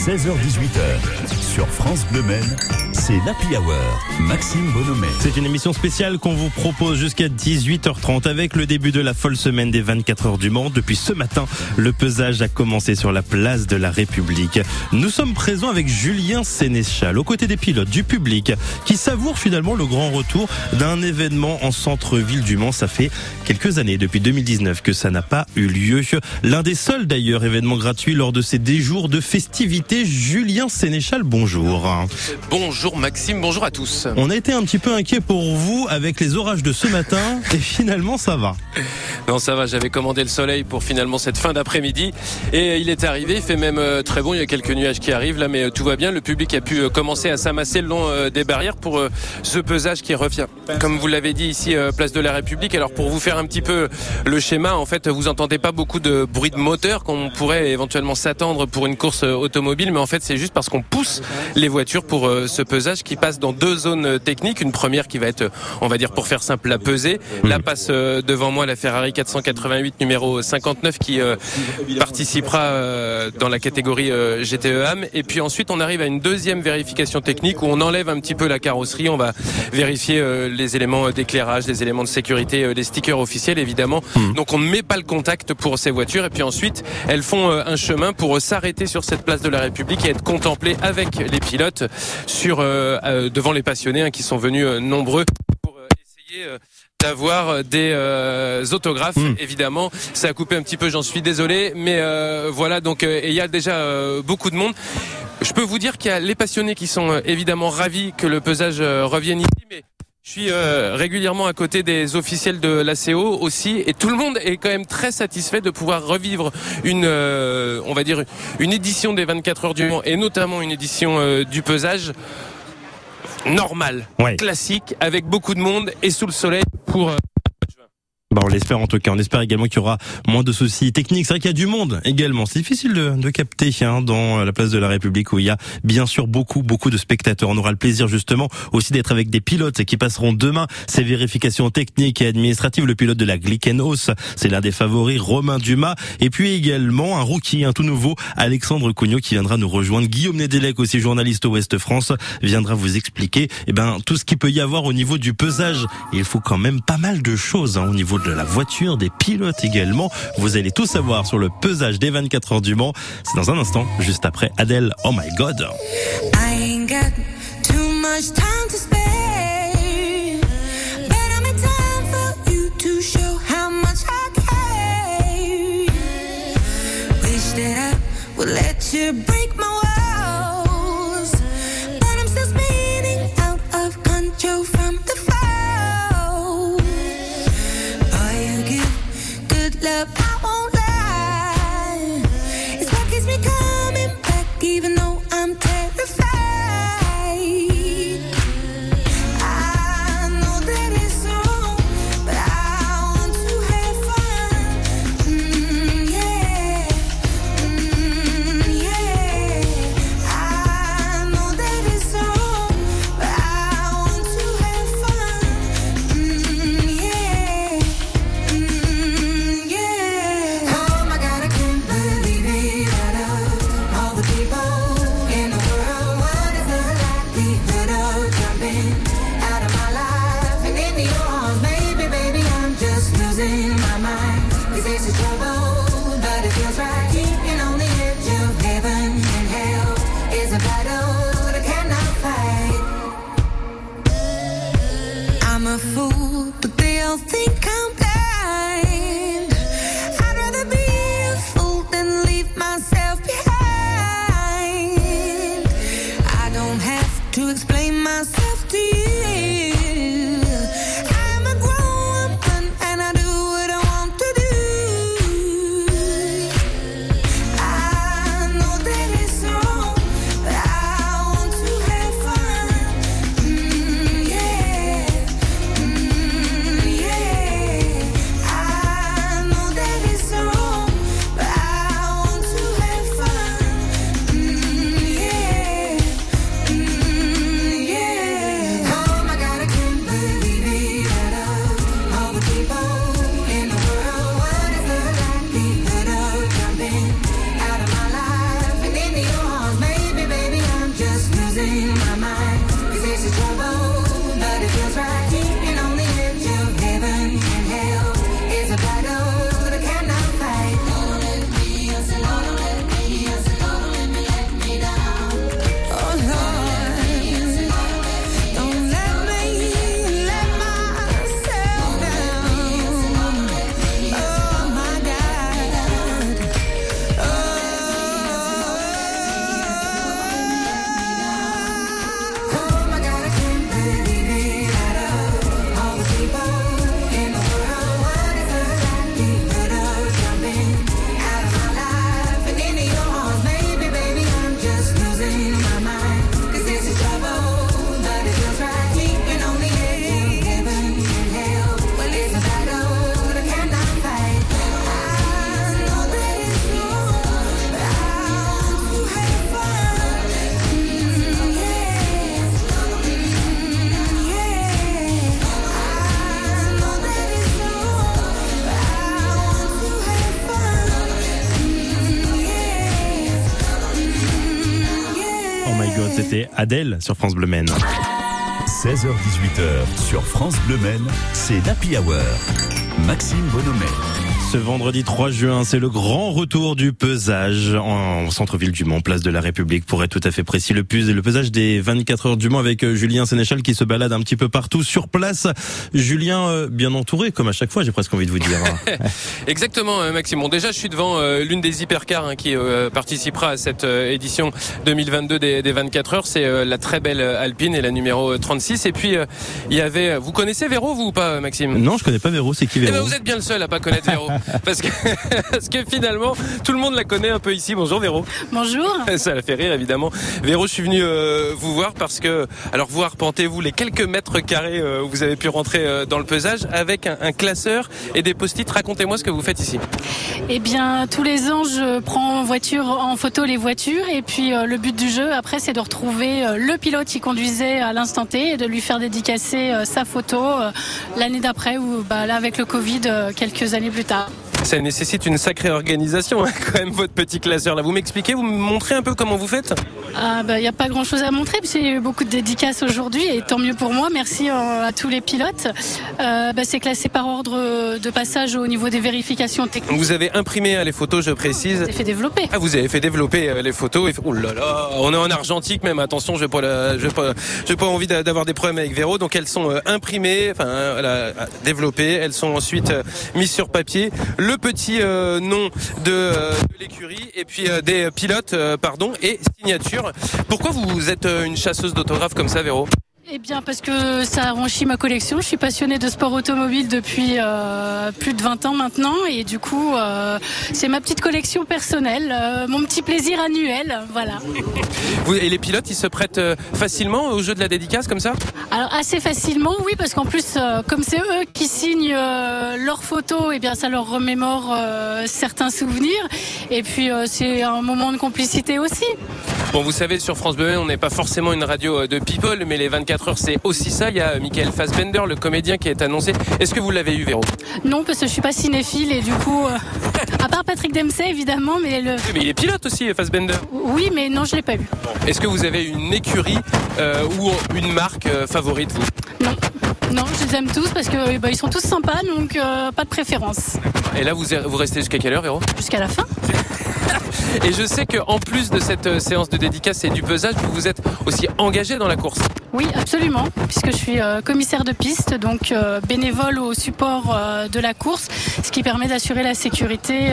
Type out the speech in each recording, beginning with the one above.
16h18h, sur France Bleu c'est l'Happy Hour. Maxime Bonhomet. C'est une émission spéciale qu'on vous propose jusqu'à 18h30 avec le début de la folle semaine des 24 heures du Mans. Depuis ce matin, le pesage a commencé sur la place de la République. Nous sommes présents avec Julien Sénéchal, aux côtés des pilotes, du public, qui savoure finalement le grand retour d'un événement en centre-ville du Mans. Ça fait quelques années, depuis 2019, que ça n'a pas eu lieu. L'un des seuls d'ailleurs événements gratuits lors de ces 10 jours de festivités. Julien Sénéchal, bonjour. Bonjour Maxime, bonjour à tous. On a été un petit peu inquiet pour vous avec les orages de ce matin et finalement ça va. Non, ça va, j'avais commandé le soleil pour finalement cette fin d'après-midi et il est arrivé, il fait même euh, très bon, il y a quelques nuages qui arrivent là mais euh, tout va bien, le public a pu euh, commencer à s'amasser le long des barrières pour ce pesage qui revient. Comme vous l'avez dit ici place de la République, alors pour vous faire un petit peu le schéma, en fait, vous entendez pas beaucoup de bruit de moteur qu'on pourrait éventuellement s'attendre pour une course automobile mais en fait, c'est juste parce qu'on pousse les voitures pour ce pesage qui passe dans deux zones techniques. Une première qui va être, on va dire pour faire simple, la pesée. Là passe euh, devant moi la Ferrari 488 numéro 59 qui euh, participera euh, dans la catégorie GTE AM. Et puis ensuite, on arrive à une deuxième vérification technique où on enlève un petit peu la carrosserie. On va vérifier les éléments d'éclairage, les éléments de sécurité, les stickers officiels évidemment. Hmm. Donc on ne met pas le contact pour ces voitures. Et puis ensuite, elles font un chemin pour s'arrêter sur cette place de la République et être contemplées avec les pilotes sur euh, euh, devant les passionnés hein, qui sont venus euh, nombreux pour essayer d'avoir des autographes hmm. évidemment. Ça a coupé un petit peu j'en suis désolé mais voilà donc il y a déjà beaucoup de monde. Je peux vous dire qu'il y a les passionnés qui sont évidemment ravis que le pesage revienne ici mais je suis régulièrement à côté des officiels de l'ACO aussi et tout le monde est quand même très satisfait de pouvoir revivre une on va dire une édition des 24 heures du Mans et notamment une édition du pesage normal, classique, avec beaucoup de monde et sous le soleil pour euh, bah on l'espère en tout cas. On espère également qu'il y aura moins de soucis techniques. C'est vrai qu'il y a du monde également. C'est difficile de, de capter hein, dans la place de la République où il y a bien sûr beaucoup beaucoup de spectateurs. On aura le plaisir justement aussi d'être avec des pilotes qui passeront demain ces vérifications techniques et administratives. Le pilote de la Glickenhaus, c'est l'un des favoris, Romain Dumas. Et puis également un rookie, un tout nouveau, Alexandre Cugnot qui viendra nous rejoindre. Guillaume Nedelec, aussi journaliste au Ouest France, viendra vous expliquer eh ben, tout ce qu'il peut y avoir au niveau du pesage. il faut quand même pas mal de choses hein, au niveau de la voiture, des pilotes également. Vous allez tout savoir sur le pesage des 24 heures du Mans. C'est dans un instant, juste après Adèle. Oh my God. Maine. 16h-18h sur France Bleu Maine, c'est l'Happy Hour. Maxime Bonhomet. Ce vendredi 3 juin, c'est le grand retour du pesage en centre-ville du Mans, place de la République, pour être tout à fait précis. Le, pus, le pesage des 24 heures du Mans avec euh, Julien Sénéchal qui se balade un petit peu partout sur place. Julien, euh, bien entouré, comme à chaque fois, j'ai presque envie de vous dire. Exactement, euh, Maxime. Bon, déjà, je suis devant l'une des hypercars hein, qui participera à cette édition 2022 des, des 24 heures. C'est la très belle Alpine et la numéro 36. Et puis, il y avait... Vous connaissez Véro, vous ou pas, Maxime? Non, je connais pas Véro. C'est qui Véro eh ben, Vous êtes bien le seul à pas connaître Véro. parce que, parce que finalement, tout le monde la connaît un peu ici. Bonjour Véro. Bonjour. Ça la fait rire évidemment. Véro, je suis venu euh, vous voir parce que, alors vous arpentez-vous les quelques mètres carrés euh, où vous avez pu rentrer euh, dans le pesage avec un, un classeur et des post-it. Racontez-moi ce que vous faites ici. Eh bien, tous les ans, je prends en voiture, en photo les voitures et puis le but du jeu après, c'est de retrouver le pilote qui conduisait à l'instant T et de lui faire dédicacer sa photo l'année d'après ou bah, là avec le Covid quelques années plus tard. Ça nécessite une sacrée organisation, hein, quand même, votre petit classeur là. Vous m'expliquez, vous me montrez un peu comment vous faites? Ah bah il n'y a pas grand chose à montrer, parce qu'il y a eu beaucoup de dédicaces aujourd'hui, et tant mieux pour moi. Merci euh, à tous les pilotes. Euh, bah, c'est classé par ordre de passage au niveau des vérifications techniques. Vous avez imprimé hein, les photos, je précise. Vous avez fait développer. Ah, vous avez fait développer euh, les photos. Oh là là, on est en argentique même. Attention, je n'ai pas, pas, pas envie d'avoir des problèmes avec Véro. Donc elles sont imprimées, enfin voilà, développées. Elles sont ensuite mises sur papier le petit euh, nom euh, de, l'écurie et puis euh, des pilotes, pardon, et signature. Pourquoi vous êtes une chasseuse d'autographes comme ça, Véro? Eh bien, parce que ça enrichit ma collection. Je suis passionnée de sport automobile depuis euh, plus de 20 ans maintenant. Et du coup, euh, c'est ma petite collection personnelle, euh, mon petit plaisir annuel. Voilà. et les pilotes, ils se prêtent facilement au jeu de la dédicace comme ça? Alors, assez facilement, oui, parce qu'en plus, comme c'est eux qui signent leurs photos, et eh bien, ça leur remémore certains souvenirs. Et puis, c'est un moment de complicité aussi. Bon, vous savez, sur France Bleu, on n'est pas forcément une radio de people, mais les 24 c'est aussi ça. Il y a Michael Fassbender, le comédien qui est annoncé. Est-ce que vous l'avez eu, Véro? Non, parce que je suis pas cinéphile et du coup, euh, à part Patrick Dempsey évidemment, mais le. mais il est pilote aussi, Fassbender. Oui, mais non, je l'ai pas eu. Est-ce que vous avez une écurie euh, ou une marque euh, favorite, vous? Non. Non, je les aime tous parce que bah, ils sont tous sympas, donc pas de préférence. Et là, vous, vous restez jusqu'à quelle heure, Véro? Jusqu'à la fin. Et je sais qu'en plus de cette euh, séance de dédicace et du pesage, vous vous êtes aussi engagé dans la course. Oui, absolument, puisque je suis euh, commissaire de piste, donc euh, bénévole au support de la course, ce qui permet d'assurer la sécurité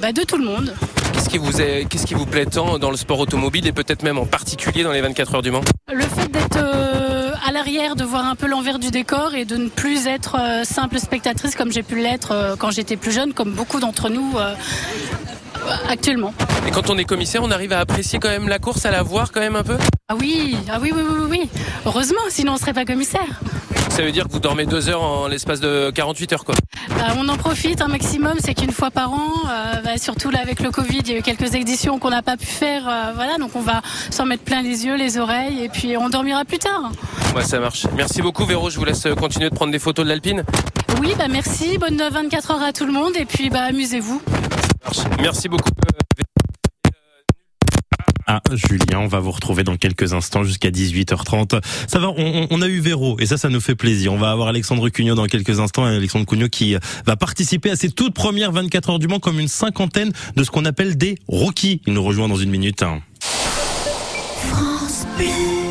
bah, de tout le monde. Qu'est-ce qui, vous est, qu'est-ce qui vous plaît tant dans le sport automobile et peut-être même en particulier dans les 24 heures du Mans? Le fait d'être à l'arrière, de voir un peu l'envers du décor et de ne plus être simple spectatrice comme j'ai pu l'être quand j'étais plus jeune, comme beaucoup d'entre nous actuellement. Et quand on est commissaire, on arrive à apprécier quand même la course, à la voir quand même un peu? Ah oui, ah oui, oui, oui, oui. Heureusement, sinon on serait pas commissaire. Ça veut dire que vous dormez deux heures en l'espace de 48 heures quoi bah, On en profite un maximum, c'est qu'une fois par an, euh, bah, surtout là avec le Covid, il y a eu quelques éditions qu'on n'a pas pu faire, euh, voilà, donc on va s'en mettre plein les yeux, les oreilles, et puis on dormira plus tard. Ouais, ça marche. Merci beaucoup Véro, je vous laisse continuer de prendre des photos de l'Alpine. Oui, bah merci, bonne 24 heures à tout le monde, et puis bah amusez-vous. Merci beaucoup. Ah, Julien, on va vous retrouver dans quelques instants jusqu'à 18h30. Ça va, on, a eu Véro et ça, ça nous fait plaisir. On va avoir Alexandre Cugnot dans quelques instants. Alexandre Cugnot qui va participer à ces toutes premières 24 heures du Mans comme une cinquantaine de ce qu'on appelle des rookies. Il nous rejoint dans une minute. France Dimanche 5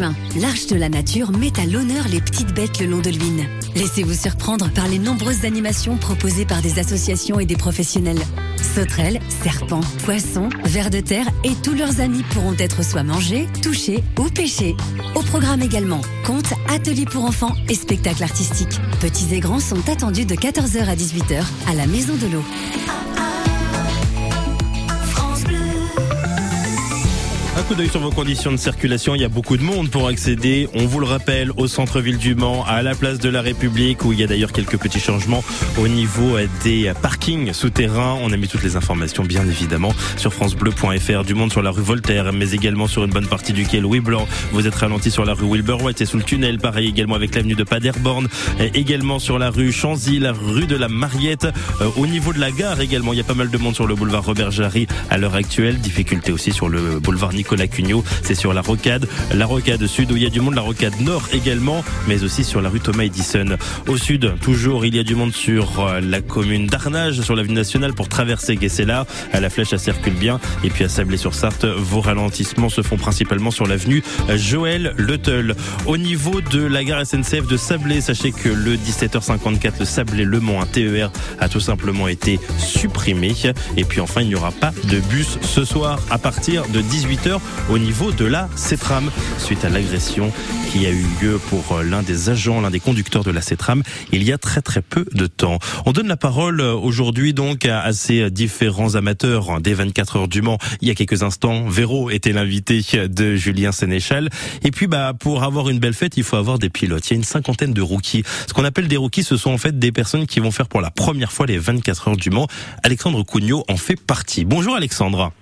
l'Arche de la Nature met à l'honneur les petites bêtes le long de l'Huine. Laissez-vous surprendre par les nombreuses animations proposées par des associations et des professionnels. Sauterelles, serpents, poissons, vers de terre et tous leurs amis pourront être soit mangés, touchés ou pêchés. Au programme également, contes, ateliers pour enfants et spectacles artistiques. Petits et grands sont attendus de 14h à 18h à la Maison de l'eau. Coup d'œil sur vos conditions de circulation. Il y a beaucoup de monde pour accéder, on vous le rappelle, au centre-ville du Mans, à la place de la République, où il y a d'ailleurs quelques petits changements au niveau des parkings souterrains. On a mis toutes les informations, bien évidemment, sur francebleu.fr. Du monde sur la rue Voltaire, mais également sur une bonne partie du quai Louis Blanc. Vous êtes ralenti sur la rue Wilbur White et sous le tunnel. Pareil également avec l'avenue de Paderborn. Et également sur la rue Chanzy, la rue de la Mariette. Euh, au niveau de la gare également, il y a pas mal de monde sur le boulevard Robert Jarry à l'heure actuelle. Difficulté aussi sur le boulevard Nicolas Cugnot. C'est sur la rocade. La rocade sud où il y a du monde. La rocade nord également, mais aussi sur la rue Thomas Edison. Au sud, toujours, il y a du monde sur euh, la commune d'Arnage, sur l'avenue nationale pour traverser Guessela. La flèche, ça circule bien. Et puis à Sablé-sur-Sarthe, vos ralentissements se font principalement sur l'avenue Joël Letel. Au niveau de la gare SNCF de Sablé, sachez que le 17h54, le Sablé-Le Mans, un TER, a tout simplement été supprimé. Et puis enfin, il n'y aura pas de bus ce soir à partir de 18h au niveau de la CETRAM suite à l'agression qui a eu lieu pour euh, l'un des agents, l'un des conducteurs de la CETRAM il y a très très peu de temps. On donne la parole euh, aujourd'hui donc à ces différents amateurs des 24 heures du Mans. Il y a quelques instants, Véro était l'invité de Julien Sénéchal. Et puis bah pour avoir une belle fête, il faut avoir des pilotes. Il y a une cinquantaine de rookies. Ce qu'on appelle des rookies, ce sont en fait des personnes qui vont faire pour la première fois les 24 heures du Mans. Alexandre Cugnot en fait partie. Bonjour Alexandre.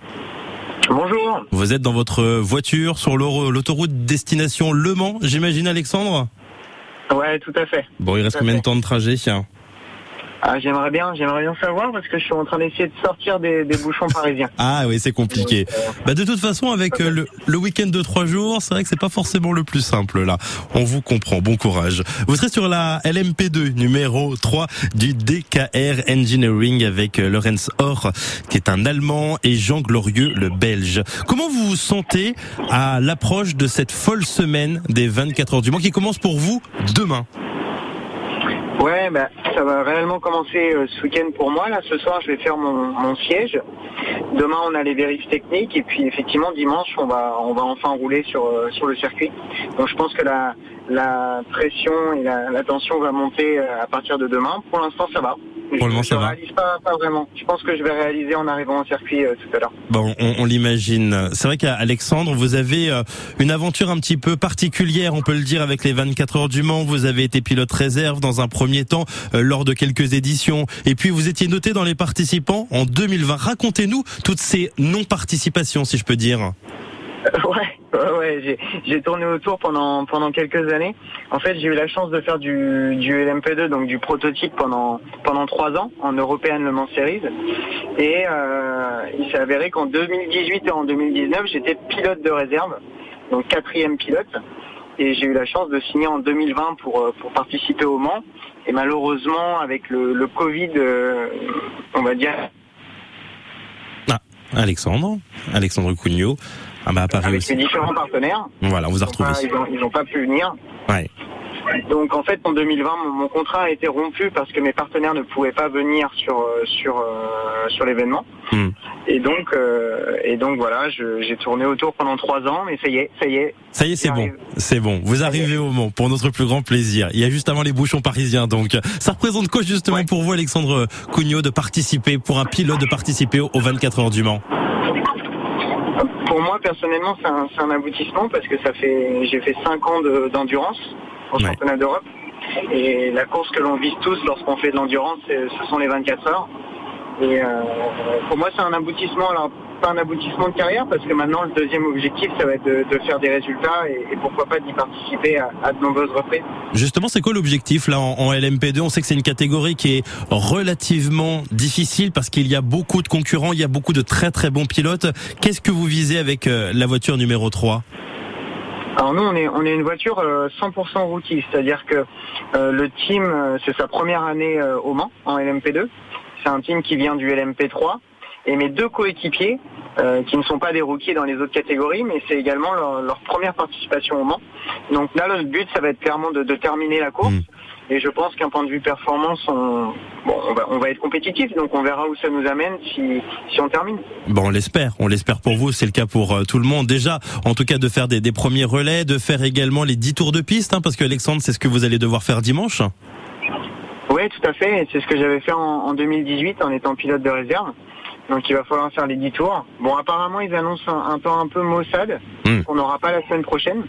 Bonjour. Vous êtes dans votre voiture sur l'autoroute destination Le Mans, j'imagine Alexandre? Ouais, tout à fait. Bon, il reste combien de temps de trajet? Ah, j'aimerais bien, j'aimerais bien savoir parce que je suis en train d'essayer de sortir des, des bouchons parisiens. Ah oui, c'est compliqué. Bah de toute façon, avec euh, le, le week-end de trois jours, c'est vrai que c'est pas forcément le plus simple là. On vous comprend. Bon courage. Vous serez sur la LMP2 numéro 3 du DKR Engineering avec euh, Lorenz Or, qui est un Allemand, et Jean Glorieux, le Belge. Comment vous vous sentez à l'approche de cette folle semaine des 24 heures du Mans qui commence pour vous demain? Ouais, bah, ça va réellement commencer euh, ce week-end pour moi. Là, ce soir, je vais faire mon, siège. Demain, on a les vérifs techniques et puis effectivement, dimanche, on va, on va enfin rouler sur, euh, sur le circuit. Donc, je pense que la, la pression et la, tension va monter euh, à partir de demain. Pour l'instant, ça va. Pour le moment, ça va. réalise pas, pas, vraiment. Je pense que je vais réaliser en arrivant au circuit euh, tout à l'heure. Bon, on, on l'imagine. C'est vrai qu'Alexandre, vous avez euh, une aventure un petit peu particulière, on peut le dire, avec les 24 heures du Mans. Vous avez été pilote réserve dans un premier temps lors de quelques éditions, et puis vous étiez noté dans les participants en 2020. Racontez-nous toutes ces non-participations, si je peux dire. Ouais, ouais, j'ai tourné autour pendant pendant quelques années. En fait, j'ai eu la chance de faire du, du LMP2, donc du prototype pendant pendant trois ans en European Le Mans Series. Et euh, il s'est avéré qu'en 2018 et en 2019, j'étais pilote de réserve, donc quatrième pilote. Et j'ai eu la chance de signer en 2020 pour euh, pour participer au Mans. Et malheureusement, avec le, Covid, euh, on va dire. Ah, Alexandre, Alexandre Cugnot. Ah bah, Avec aussi. les différents partenaires. Voilà, on vous a retrouvé. ils n'ont pas pu venir. Ouais. Donc en fait en 2020 mon, contrat a été rompu parce que mes partenaires ne pouvaient pas venir sur euh, sur euh, sur l'événement. Hmm. Et donc euh, et donc voilà, j'ai tourné autour pendant trois ans, mais ça y est, ça y est. Ça y est, c'est bon, c'est bon. Vous arrivez au Mans pour notre plus grand plaisir. Il y a juste avant les bouchons parisiens, donc ça représente quoi justement pour vous, Alexandre Cugnot, de participer pour un pilote de participer aux 24 heures du Mans? Pour moi, personnellement, c'est un, un, aboutissement parce que ça fait, j'ai fait 5 ans d'endurance en championnat d'Europe. Et la course que l'on vise tous lorsqu'on fait de l'endurance, ce sont les 24 heures. Et euh, pour moi, c'est un aboutissement. Alors, pas un aboutissement de carrière parce que maintenant, le deuxième objectif, ça va être de, faire des résultats et, pourquoi pas d'y participer à, de nombreuses reprises. Justement, c'est quoi l'objectif là en, LMP2 On sait que c'est une catégorie qui est relativement difficile parce qu'il y a beaucoup de concurrents, il y a beaucoup de très très bons pilotes. Qu'est-ce que vous visez avec euh, la voiture numéro 3 alors nous, on est, on est une voiture 100% euh, rookie, c'est-à-dire que le team, c'est sa première année au Mans en LMP2 c'est un team qui vient du LMP3. Et mes deux coéquipiers, euh, qui ne sont pas des rookies dans les autres catégories, mais c'est également leur, première participation au Mans. Donc là, le but, ça va être clairement de, terminer la course. Mm. Et je pense qu'un point de vue performance, on, on, va, être compétitif, donc on verra où ça nous amène si, on termine. Bon, on l'espère, on l'espère pour vous, c'est le cas pour euh, tout le monde. Déjà, en tout cas, de faire des, premiers relais, de faire également les 10 tours de piste, hein, parce que Alexandre, c'est ce que vous allez devoir faire dimanche. Oui, tout à fait. C'est ce que j'avais fait en, 2018 en étant pilote de réserve. Donc il va falloir faire les 10 tours. Bon, apparemment, ils annoncent un, un temps un peu maussade Hmm. qu'on n'aura pas la semaine prochaine.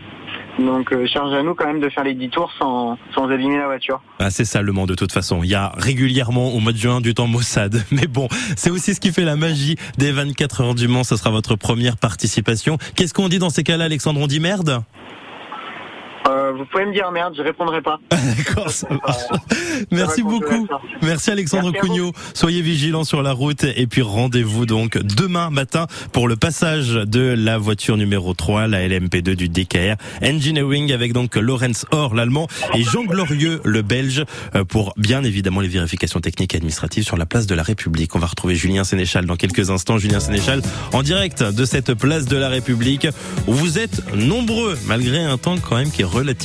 Donc euh, charge à nous quand même de faire les 10 tours sans, sans abîmer la voiture. Ah, c'est ça le Mans de toute façon. Il y a régulièrement au mois de juin du temps maussade. Mais bon, c'est aussi ce qui fait la magie des 24 heures du Mans. Ce sera votre première participation. Qu'est-ce qu'on dit dans ces cas-là, Alexandre? On dit merde? Euh, vous pouvez me dire merde, je répondrai pas. D'accord, ça marche. Merci beaucoup. Merci Alexandre. Cugnot. Soyez vigilants sur la route et puis rendez-vous donc demain matin pour le passage de la voiture numéro 3, la LMP2 du DKR Engineering avec donc Lorenz Or, l'allemand, et Jean Glorieux, le belge, euh, pour bien évidemment les vérifications techniques et administratives sur la place de la République. On va retrouver Julien Sénéchal dans quelques instants. Julien Sénéchal en direct de cette place de la République où vous êtes nombreux malgré un temps quand même qui est relativement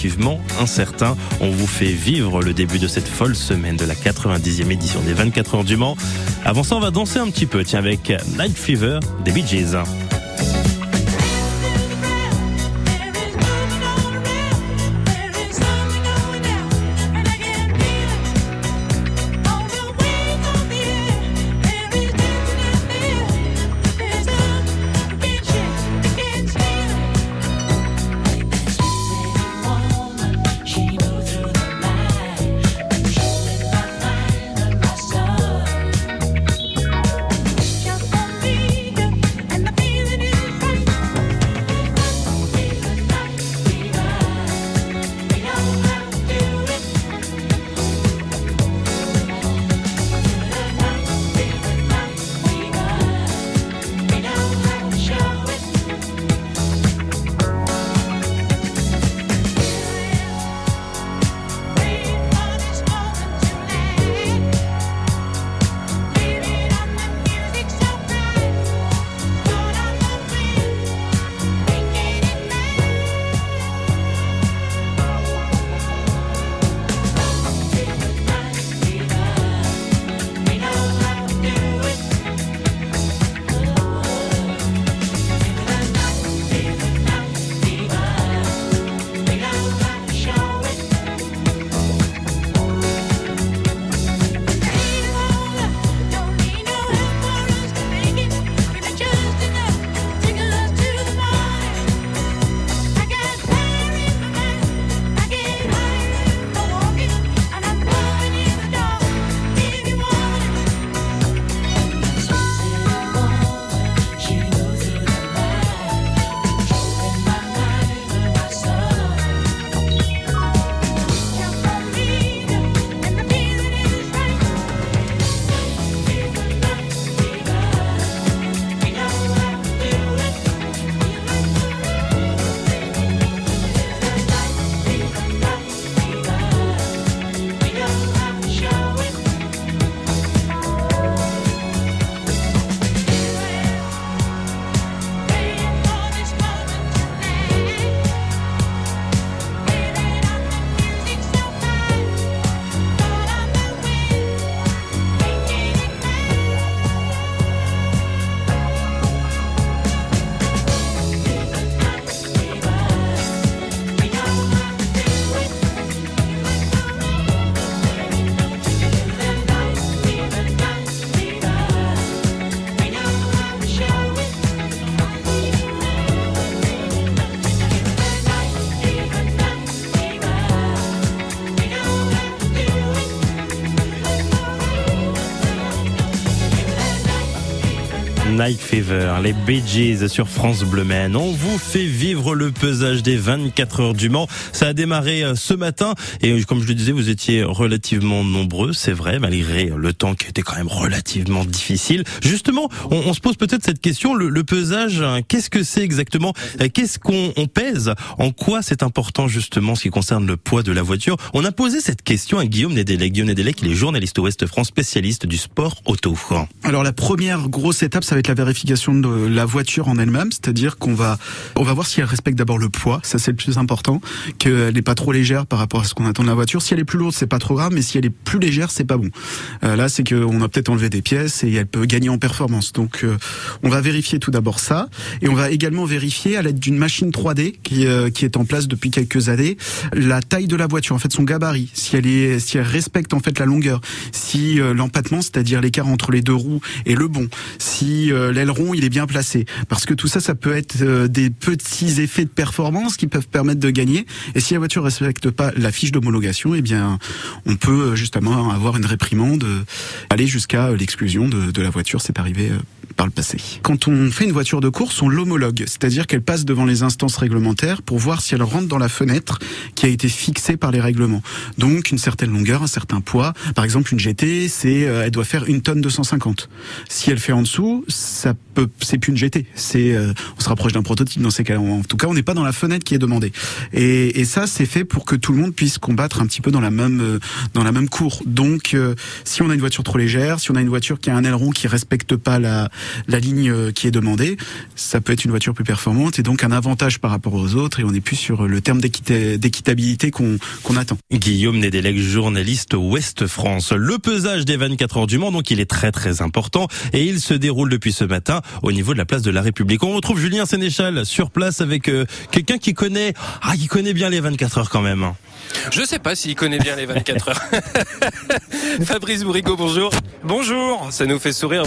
incertain. On vous fait vivre le début de cette folle semaine de la 90e édition des 24 heures du Mans. Avant ça, on va danser un petit peu, tiens, avec Night Fever des Bee Gees. Night Fever, les Bee sur France Bleu Maine. On vous fait vivre le pesage des 24 heures du Mans. Ça a démarré euh, ce matin et euh, comme je le disais, vous étiez relativement nombreux, c'est vrai, malgré le temps qui était quand même relativement difficile. Justement, on, se pose peut-être cette question, le, pesage, hein, qu'est-ce que c'est exactement? Euh, Qu'est-ce qu'on on pèse? En quoi c'est important justement ce qui concerne le poids de la voiture? On a posé cette question à Guillaume Nedelec. Guillaume Nedelec, il est journaliste Ouest France, spécialiste du sport auto. Alors la première grosse étape, ça va être la vérification de la voiture en elle-même, c'est-à-dire qu'on va on va voir si elle respecte d'abord le poids, ça c'est le plus important, qu'elle n'est pas trop légère par rapport à ce qu'on attend de la voiture. Si elle est plus lourde, c'est pas trop grave, mais si elle est plus légère, c'est pas bon. Euh, là, c'est qu'on a peut-être enlevé des pièces et elle peut gagner en performance. Donc, euh, on va vérifier tout d'abord ça, et on va également vérifier à l'aide d'une machine 3D qui, euh, qui est en place depuis quelques années la taille de la voiture, en fait son gabarit, si elle est, si elle respecte en fait la longueur, si l'empattement, c'est-à-dire l'écart entre les deux roues est le bon, si l'aileron il est bien placé, parce que tout ça, ça peut être euh, des petits effets de performance qui peuvent permettre de gagner. Et si la voiture respecte pas la fiche d'homologation, eh bien, on peut euh, justement avoir une réprimande, euh, aller jusqu'à euh, l'exclusion de, de la voiture. C'est arrivé euh, par le passé. Quand on fait une voiture de course, on l'homologue, c'est-à-dire qu'elle passe devant les instances réglementaires pour voir si elle rentre dans la fenêtre qui a été fixée par les règlements. Donc une certaine longueur, un certain poids. Par exemple, une GT, c'est euh, elle doit faire une tonne 250. Si elle fait en dessous, ça peut, c'est plus une GT. C'est, euh, on se rapproche d'un prototype dans ces cas. En tout cas, on n'est pas dans la fenêtre qui est demandée. Et, et ça, c'est fait pour que tout le monde puisse combattre un petit peu dans la même euh, dans la même cour. Donc, euh, si on a une voiture trop légère, si on a une voiture qui a un aileron qui respecte pas la la ligne euh, qui est demandée, ça peut être une voiture plus performante et donc un avantage par rapport aux autres. Et on n'est plus sur le terme d'équité- d'équitabilité qu'on attend. Guillaume Nédélec, journaliste Ouest France. Le pesage des 24 heures du Mans, donc il est très très important et il se déroule depuis ce matin au niveau de la place de la République. On retrouve Julien Sénéchal sur place avec euh, quelqu'un qui connaît, ah, qui connaît bien les 24 heures quand même. Je sais pas s'il connaît bien les 24 heures. Fabrice Bourrigo, bonjour. Bonjour. Ça nous fait sourire.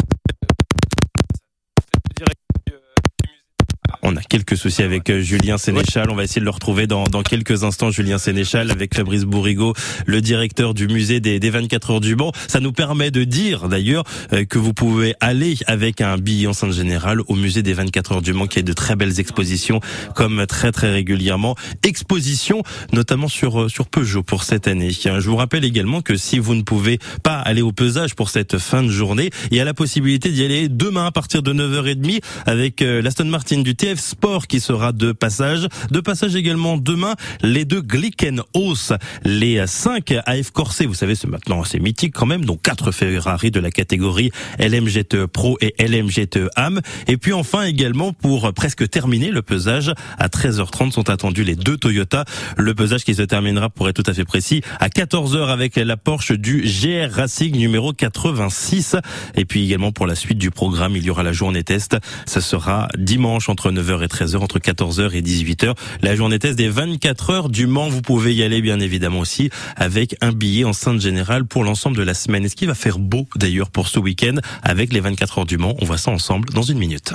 On a quelques soucis avec euh, Julien Sénéchal. On va essayer de le retrouver dans, quelques instants. Julien Sénéchal avec Fabrice Bourrigo, le directeur du musée des, des 24 heures du Mans. Ça nous permet de dire d'ailleurs euh, que vous pouvez aller avec un billet en Sainte Générale au musée des 24 heures du Mans qui a de très belles expositions comme très très régulièrement. Expositions notamment sur, euh, sur Peugeot pour cette année. Je vous rappelle également que si vous ne pouvez pas aller au pesage pour cette fin de journée, il y a la possibilité d'y aller demain à partir de 9h30 avec l'Aston Martin du TF Sport qui sera de passage. De passage également demain, les deux Glickenhaus, les 5 AF Corset, vous savez, c'est maintenant assez mythique quand même, donc quatre Ferrari de la catégorie LMGTE Pro et LMGTE AM. Et puis enfin également pour presque terminer le pesage, à 13h30 sont attendus les deux Toyota. Le pesage qui se terminera, pour être tout à fait précis, à 14h avec la Porsche du GR Racing numéro 86. Et puis également pour la suite du programme, il y aura la journée test. Ça sera dimanche entre 9h et 13h, entre 14h et 18h. La journée test des 24 heures du Mans. Vous pouvez y aller bien évidemment aussi avec un billet en Sainte Générale pour l'ensemble de la semaine. Est-ce qu'il va faire beau d'ailleurs pour ce week-end avec les 24 heures du Mans On voit ça ensemble dans une minute.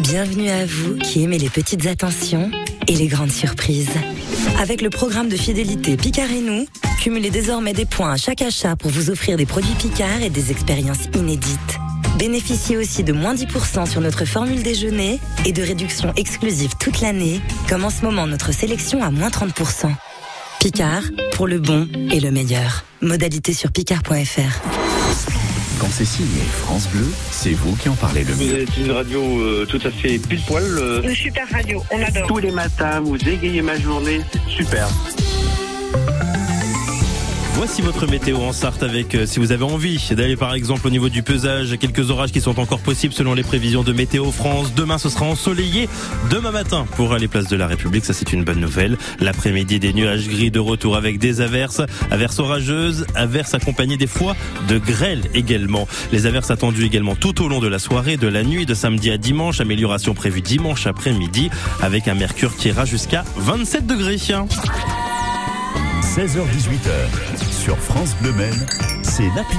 Bienvenue à vous qui aimez les petites attentions et les grandes surprises. Avec le programme de fidélité Picard et nous, cumulez désormais des points à chaque achat pour vous offrir des produits Picard et des expériences inédites. Bénéficiez aussi de moins 10% sur notre formule déjeuner et de réductions exclusives toute l'année, comme en ce moment notre sélection à moins 30%. Picard, pour le bon et le meilleur. Modalité sur picard.fr. Quand c'est signé France Bleu, c'est vous qui en parlez le Vous mieux. êtes une radio euh, tout à fait pile poil. euh, Une super radio, on adore. tous les matins, vous égayez ma journée, c'est super. Voici votre météo en Sarthe avec, euh, si vous avez envie d'aller par exemple au niveau du pesage, quelques orages qui sont encore possibles selon les prévisions de Météo France. Demain, ce sera ensoleillé. Demain matin, pour aller place de la République, ça c'est une bonne nouvelle. L'après-midi, des nuages gris de retour avec des averses, averses orageuses, averses accompagnées des fois de grêle également. Les averses attendues également tout au long de la soirée, de la nuit, de samedi à dimanche. Amélioration prévue dimanche après-midi avec un mercure qui ira jusqu'à 27 degrés. 16h-18h, sur France Bleu Maine, c'est l'Happy.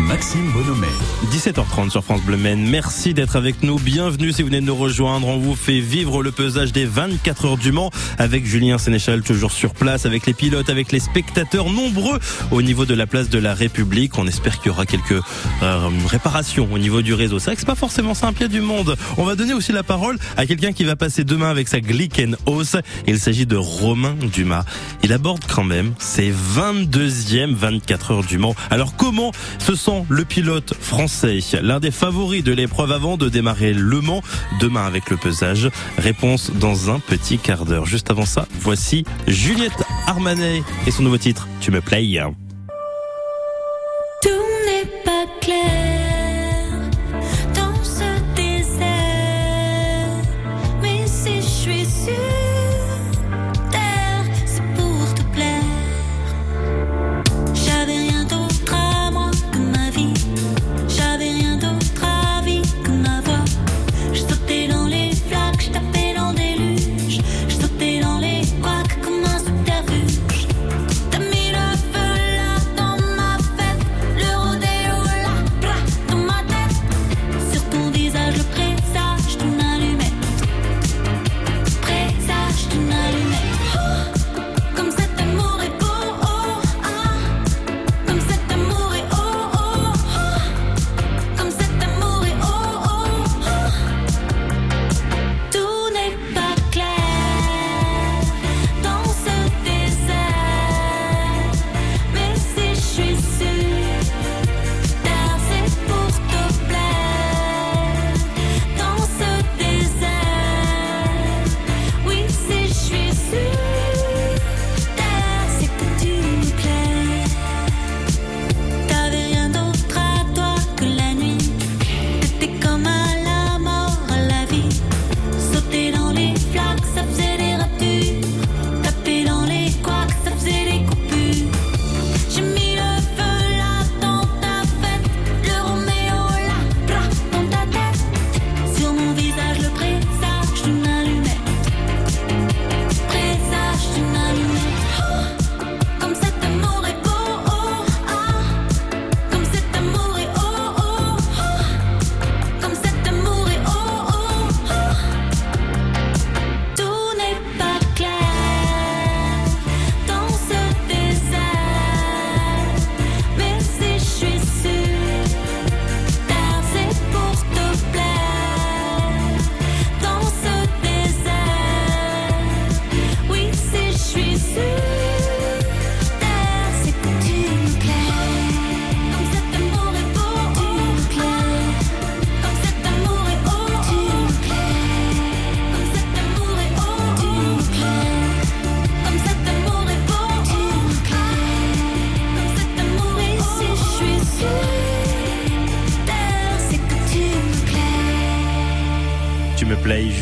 Maxime Bonhomet. 17h30 sur France Bleu Maine. Merci d'être avec nous. Bienvenue si vous venez de nous rejoindre. On vous fait vivre le pesage des 24 heures du Mans avec Julien Sénéchal toujours sur place, avec les pilotes, avec les spectateurs nombreux au niveau de la place de la République. On espère qu'il y aura quelques euh, réparations au niveau du réseau. C'est vrai que c'est pas forcément simple, il y du monde. On va donner aussi la parole à quelqu'un qui va passer demain avec sa Glickenhaus. Il s'agit de Romain Dumas. Il aborde quand même ses 22e 24 heures du Mans. Comment se sent le pilote français, l'un des favoris de l'épreuve avant de démarrer Le Mans demain avec le pesage Réponse dans un petit quart d'heure. Juste avant ça, voici Juliette Armanet et son nouveau titre Tu me plais. Tout n'est pas Tu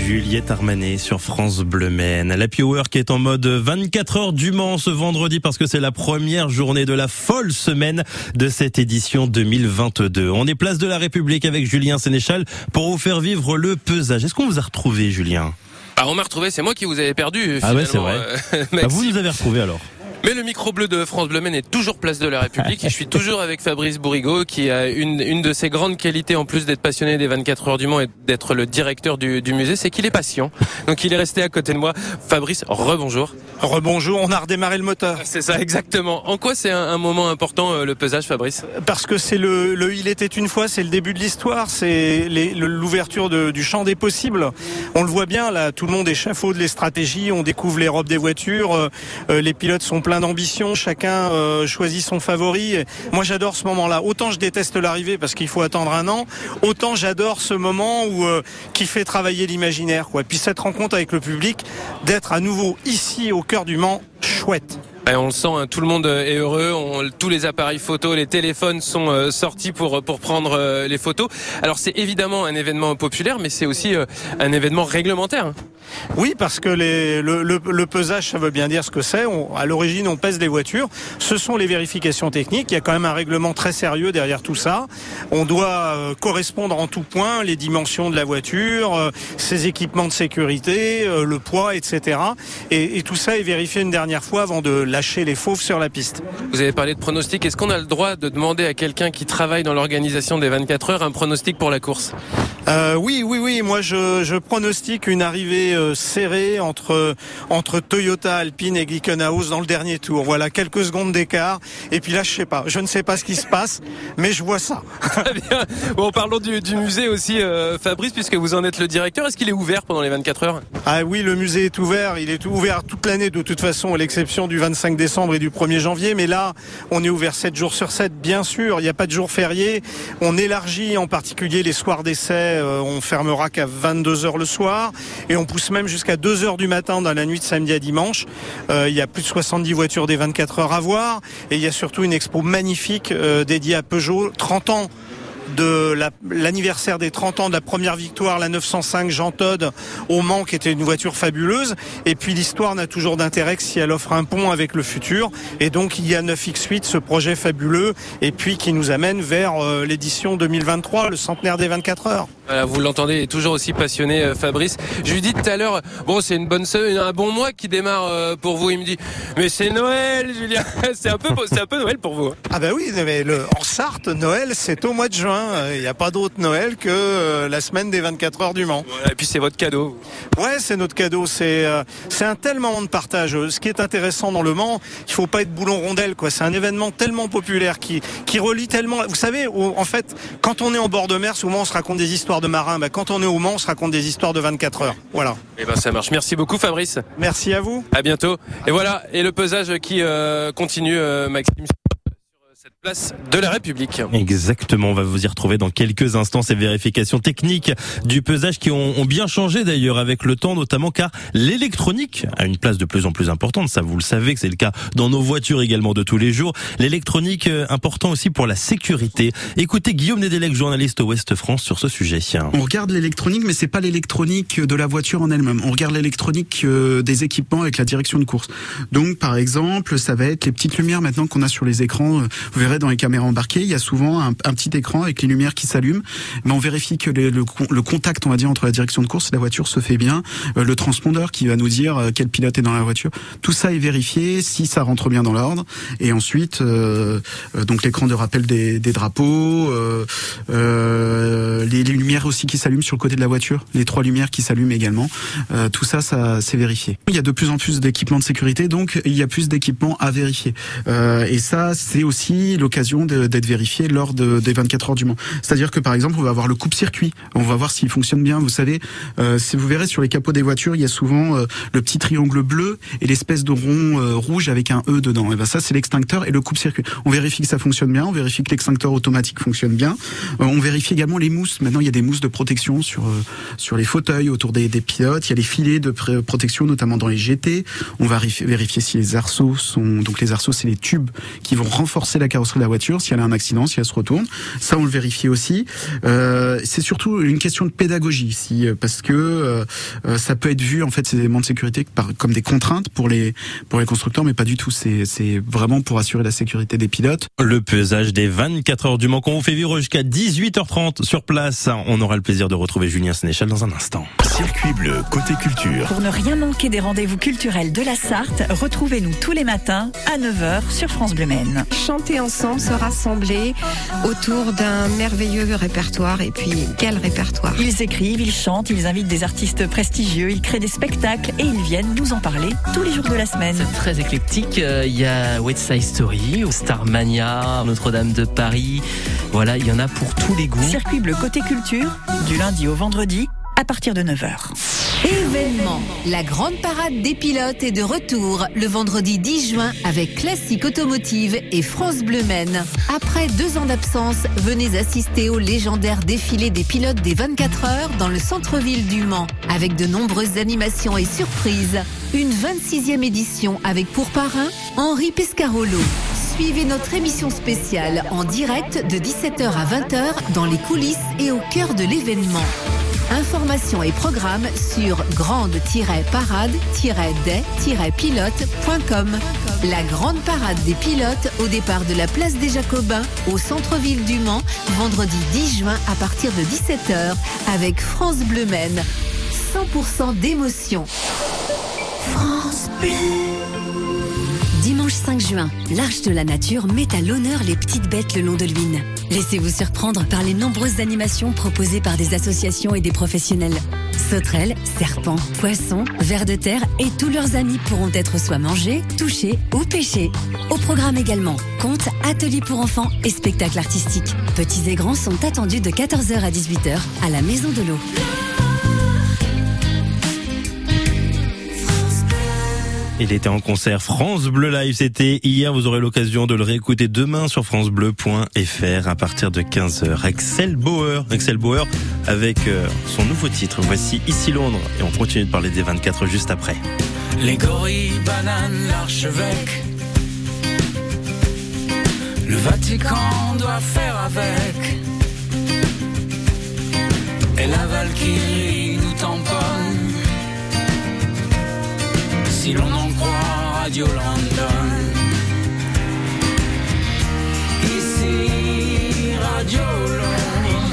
Juliette Armanet sur France Bleu Maine. L'Happy Hour qui est en mode 24 heures du Mans ce vendredi parce que c'est la première journée de la folle semaine de cette édition 2022. On est place de la République avec Julien Sénéchal pour vous faire vivre le pesage. Est-ce qu'on vous a retrouvé, Julien? Ah, on m'a retrouvé, c'est moi qui vous avais perdu. Ah ouais, c'est finalement, vrai. euh, Bah, Vous nous avez retrouvé alors Mais le micro bleu de France Bleu est toujours place de la République et je suis toujours avec Fabrice Bourrigaud qui a une, une de ses grandes qualités en plus d'être passionné des 24 heures du Mans et d'être le directeur du, du musée, c'est qu'il est patient. Donc il est resté à côté de moi. Fabrice, rebonjour. Rebonjour, on a redémarré le moteur. C'est ça exactement. En quoi c'est un, un moment important euh, le pesage Fabrice? Parce que c'est le, le Il était une fois, c'est le début de l'histoire, c'est l'ouverture du champ des possibles. On le voit bien, là, tout le monde échafaude les stratégies, on découvre les robes des voitures, euh, euh, les pilotes sont pleins d'ambition, chacun euh, choisit son favori. Et Moi j'adore ce moment-là. Autant je déteste l'arrivée parce qu'il faut attendre un an, autant j'adore ce moment où euh, qui fait travailler l'imaginaire. Quoi. Puis cette rencontre avec le public, d'être à nouveau ici au cœur du Mans, chouette. Et on le sent, hein, tout le monde euh, est heureux. Tous les appareils photos, les téléphones sont euh, sortis pour pour prendre euh, les photos. Alors c'est évidemment un événement populaire, mais c'est aussi euh, un événement réglementaire. hein. Oui, parce que le, pesage, ça veut bien dire ce que c'est. À l'origine, on pèse les voitures. Ce sont les vérifications techniques. Il y a quand même un règlement très sérieux derrière tout ça. On doit euh, correspondre en tout point les dimensions de la voiture, euh, ses équipements de sécurité, euh, le poids, etc. Et, et tout ça est vérifié une dernière fois avant de lâcher les fauves sur la piste. Vous avez parlé de pronostic. Est-ce qu'on a le droit de demander à quelqu'un qui travaille dans l'organisation des 24 heures un pronostic pour la course? Euh, oui, oui, oui. Moi, je, je pronostique une arrivée euh, serrée entre entre Toyota, Alpine et Glickenhaus dans le dernier tour. Voilà, quelques secondes d'écart. Et puis là, je sais pas. Je ne sais pas ce qui se passe, mais je vois ça. Très bien. Bon, parlons du, du musée aussi, euh, Fabrice, puisque vous en êtes le directeur. Est-ce qu'il est ouvert pendant les 24 heures? Ah oui, le musée est ouvert. Il est ouvert toute l'année de toute façon, à l'exception du 25 décembre et du 1er janvier. Mais là, on est ouvert 7 jours sur 7, bien sûr. Il n'y a pas de jour férié. On élargit en particulier les soirs d'essai. Euh, on fermera qu'à 22 heures le soir. Et on pousse même jusqu'à 2 heures du matin dans la nuit de samedi à dimanche. Euh, il y a plus de 70 voitures des 24 heures à voir. Et il y a surtout une expo magnifique euh, dédiée à Peugeot. 30 ans de la- l'anniversaire des 30 ans de la première victoire, la 905 Jean Todt au Mans, qui était une voiture fabuleuse. Et puis l'histoire n'a toujours d'intérêt que si elle offre un pont avec le futur. Et donc il y a 9X8, ce projet fabuleux, et puis qui nous amène vers euh, l'édition 2023, le centenaire des 24 heures. Voilà, vous l'entendez, il est toujours aussi passionné, euh, Fabrice. Je lui dis tout à l'heure, bon, c'est une bonne semaine, un bon mois qui démarre euh, pour vous. Il me dit, mais c'est Noël, Julien. c'est un peu, c'est un peu Noël pour vous. hein. Ah ben oui, mais le, en Sarthe, Noël, c'est au mois de juin. Il n'y a pas d'autre Noël que euh, la semaine des 24 heures du Mans. Voilà, et puis c'est votre cadeau. Ouais, c'est notre cadeau. C'est c'est un tel moment de partage. Ce qui est intéressant dans le Mans, il faut pas être boulon rondelle. quoi. C'est un événement tellement populaire qui qui relie tellement. Vous savez, en fait, quand on est en bord de mer, souvent on se raconte des histoires de marins. Bah, quand on est au Mans, on se raconte des histoires de 24 heures. Voilà. Et ben ça marche. Merci beaucoup, Fabrice. Merci à vous. À bientôt. Et voilà, et le pesage qui euh, continue, euh, Maxime, place de la République. Exactement, on va vous y retrouver dans quelques instants ces vérifications techniques du pesage qui ont, ont bien changé d'ailleurs avec le temps notamment car l'électronique a une place de plus en plus importante, ça vous le savez que c'est le cas dans nos voitures également de tous les jours. L'électronique euh, important aussi pour la sécurité. Écoutez Guillaume Nedelec, journaliste au Ouest France sur ce sujet. On regarde l'électronique, mais c'est pas l'électronique de la voiture en elle-même. On regarde l'électronique euh, des équipements avec la direction de course. Donc, par exemple, ça va être les petites lumières maintenant qu'on a sur les écrans. Vous verrez dans les caméras embarquées, il y a souvent un, petit écran avec les lumières qui s'allument. Mais on vérifie que le, con- le contact, on va dire, entre la direction de course et la voiture se fait bien. Euh, le transpondeur qui va nous dire euh, quel pilote est dans la voiture. Tout ça est vérifié si ça rentre bien dans l'ordre. Et ensuite, euh, donc l'écran de rappel des, drapeaux, les, les lumières aussi qui s'allument sur le côté de la voiture, les trois lumières qui s'allument également. Tout ça, ça c'est vérifié. Il y a de plus en plus d'équipements de sécurité, donc il y a plus d'équipements à vérifier. Et ça, c'est aussi l'occasion d'être vérifié lors de, des 24 heures du Mans. C'est-à-dire que par exemple, on va avoir le coupe-circuit, on va voir s'il fonctionne bien. Vous savez, euh, si vous verrez sur les capots des voitures, il y a souvent euh, le petit triangle bleu et l'espèce de rond euh, rouge avec un E dedans. Et ben ça, c'est l'extincteur et le coupe-circuit. On vérifie que ça fonctionne bien, on vérifie que l'extincteur automatique fonctionne bien. On vérifie également les mousses. Maintenant, il y a des mousses de protection sur sur les fauteuils autour des, des pilotes. Il y a les filets de protection, notamment dans les GT. On va vérifier si les arceaux sont donc les arceaux, c'est les tubes qui vont renforcer la carrosserie de la voiture si elle a un accident, si elle se retourne. Ça, on le vérifie aussi. Euh, c'est surtout une question de pédagogie, si parce que euh, euh, ça peut être vu en fait ces éléments de sécurité par, comme des contraintes pour les pour les constructeurs, mais pas du tout. C'est c'est vraiment pour assurer la sécurité des pilotes. Le pesage des 24 heures du Mans qu'on vous fait vivre jusqu'à 18h30 sur place. On aura le plaisir de retrouver Julien Sénéchal dans un instant. Circuit bleu côté culture. Pour ne rien manquer des rendez-vous culturels de la Sarthe, retrouvez-nous tous les matins à 9h sur France Bleu Maine. Chanter ensemble, se rassembler autour d'un merveilleux répertoire. Et puis, quel répertoire Ils écrivent, ils chantent, ils invitent des artistes prestigieux, ils créent des spectacles et ils viennent nous en parler tous les jours de la semaine. C'est très éclectique. Euh, Il y a West Side Story, Starmania, Notre-Dame de Paris. Voilà, il y en a pour tous les goûts. Circuit bleu côté culture, du lundi au vendredi à partir de 9h. Événement. La grande parade des pilotes est de retour le vendredi 10 juin avec Classique Automotive et France Bleu. Après deux ans d'absence, venez assister au légendaire défilé des pilotes des 24 heures dans le centre-ville du Mans avec de nombreuses animations et surprises. Une 26e édition avec pour parrain Henri Pescarolo. Suivez notre émission spéciale en direct de 17h à 20h dans les coulisses et au cœur de l'événement. Informations et programmes sur grande-parade-des-pilotes.com. La grande parade des pilotes au départ de la place des Jacobins au centre-ville du Mans, vendredi 10 juin à partir de 17h avec France Bleu Maine. 100% d'émotion. France Bleu. Dimanche 5 juin, l'Arche de la Nature met à l'honneur les petites bêtes le long de l'Huine. Laissez-vous surprendre par les nombreuses animations proposées par des associations et des professionnels. Sauterelles, serpents, poissons, vers de terre et tous leurs amis pourront être soit mangés, touchés ou pêchés. Au programme également, contes, ateliers pour enfants et spectacles artistiques. Petits et grands sont attendus de 14h à 18h à la Maison de l'eau. Il était en concert France Bleu Live, c'était hier, vous aurez l'occasion de le réécouter demain sur francebleu.fr à partir de 15h. Axel Bauer, Axel Bauer avec euh, son nouveau titre, voici Ici Londres et on continue de parler des 24 juste après. Les gorilles, bananes, l'archevêque. Le Vatican doit faire avec. Et la Valkyrie nous tamponne. Si l'on en croit Radio London. Ici, Radio Londres.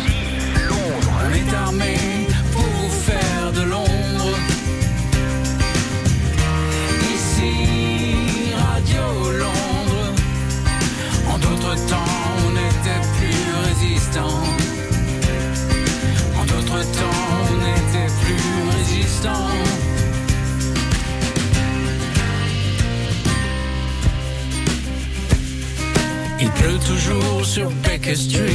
On est armé sur Baker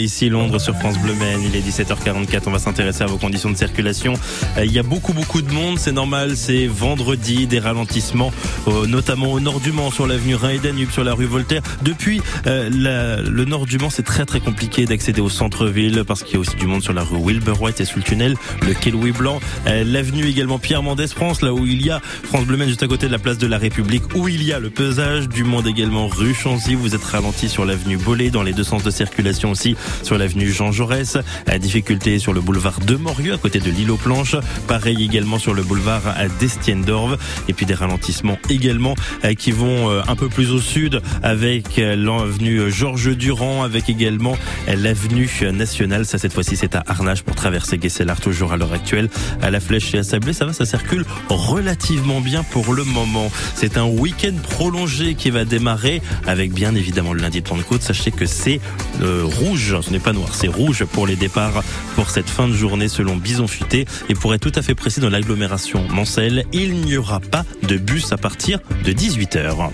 ici Londres sur France Bleu Maine. Il est 17h44, on va s'intéresser à vos conditions de circulation. Euh, Il y a beaucoup beaucoup de monde, c'est normal, c'est vendredi, des ralentissements, euh, notamment au nord du Mans, sur l'avenue Rhin et Danube, sur la rue Voltaire. Depuis euh, le nord du Mans, c'est très très compliqué d'accéder au centre-ville parce qu'il y a aussi du monde sur la rue Wilbur White et sous le tunnel, le quai Louis Blanc, l'avenue également Pierre Mendès France, là où il y a France Bleu Maine juste à côté de la place de la République, où il y a le pesage, du monde également rue Chanzy, vous êtes ralenti sur l'avenue Bollé, dans les deux sens de circulation aussi, sur l'avenue Jean Jaurès, difficulté sur le boulevard de Morieux, à côté de l'île aux planches, pareil également sur le boulevard d'Estienne-d'Orve, et puis des ralentissements également euh, qui vont euh, un peu plus au sud avec euh, l'avenue Georges Durand, avec également l'avenue nationale, ça cette fois-ci c'est à Arnage pour traverser Guesselard, toujours à l'heure actuelle, à la Flèche et à Sablé, ça va, ça circule relativement bien pour le moment. C'est un week-end prolongé qui va démarrer avec bien évidemment le lundi de Pentecôte. Sachez que c'est rouge, ce n'est pas noir, c'est rouge pour les départs pour cette fin de journée selon Bison Futé. Et pour être tout à fait précis dans l'agglomération Mancel, il n'y aura pas de bus à partir de 18h.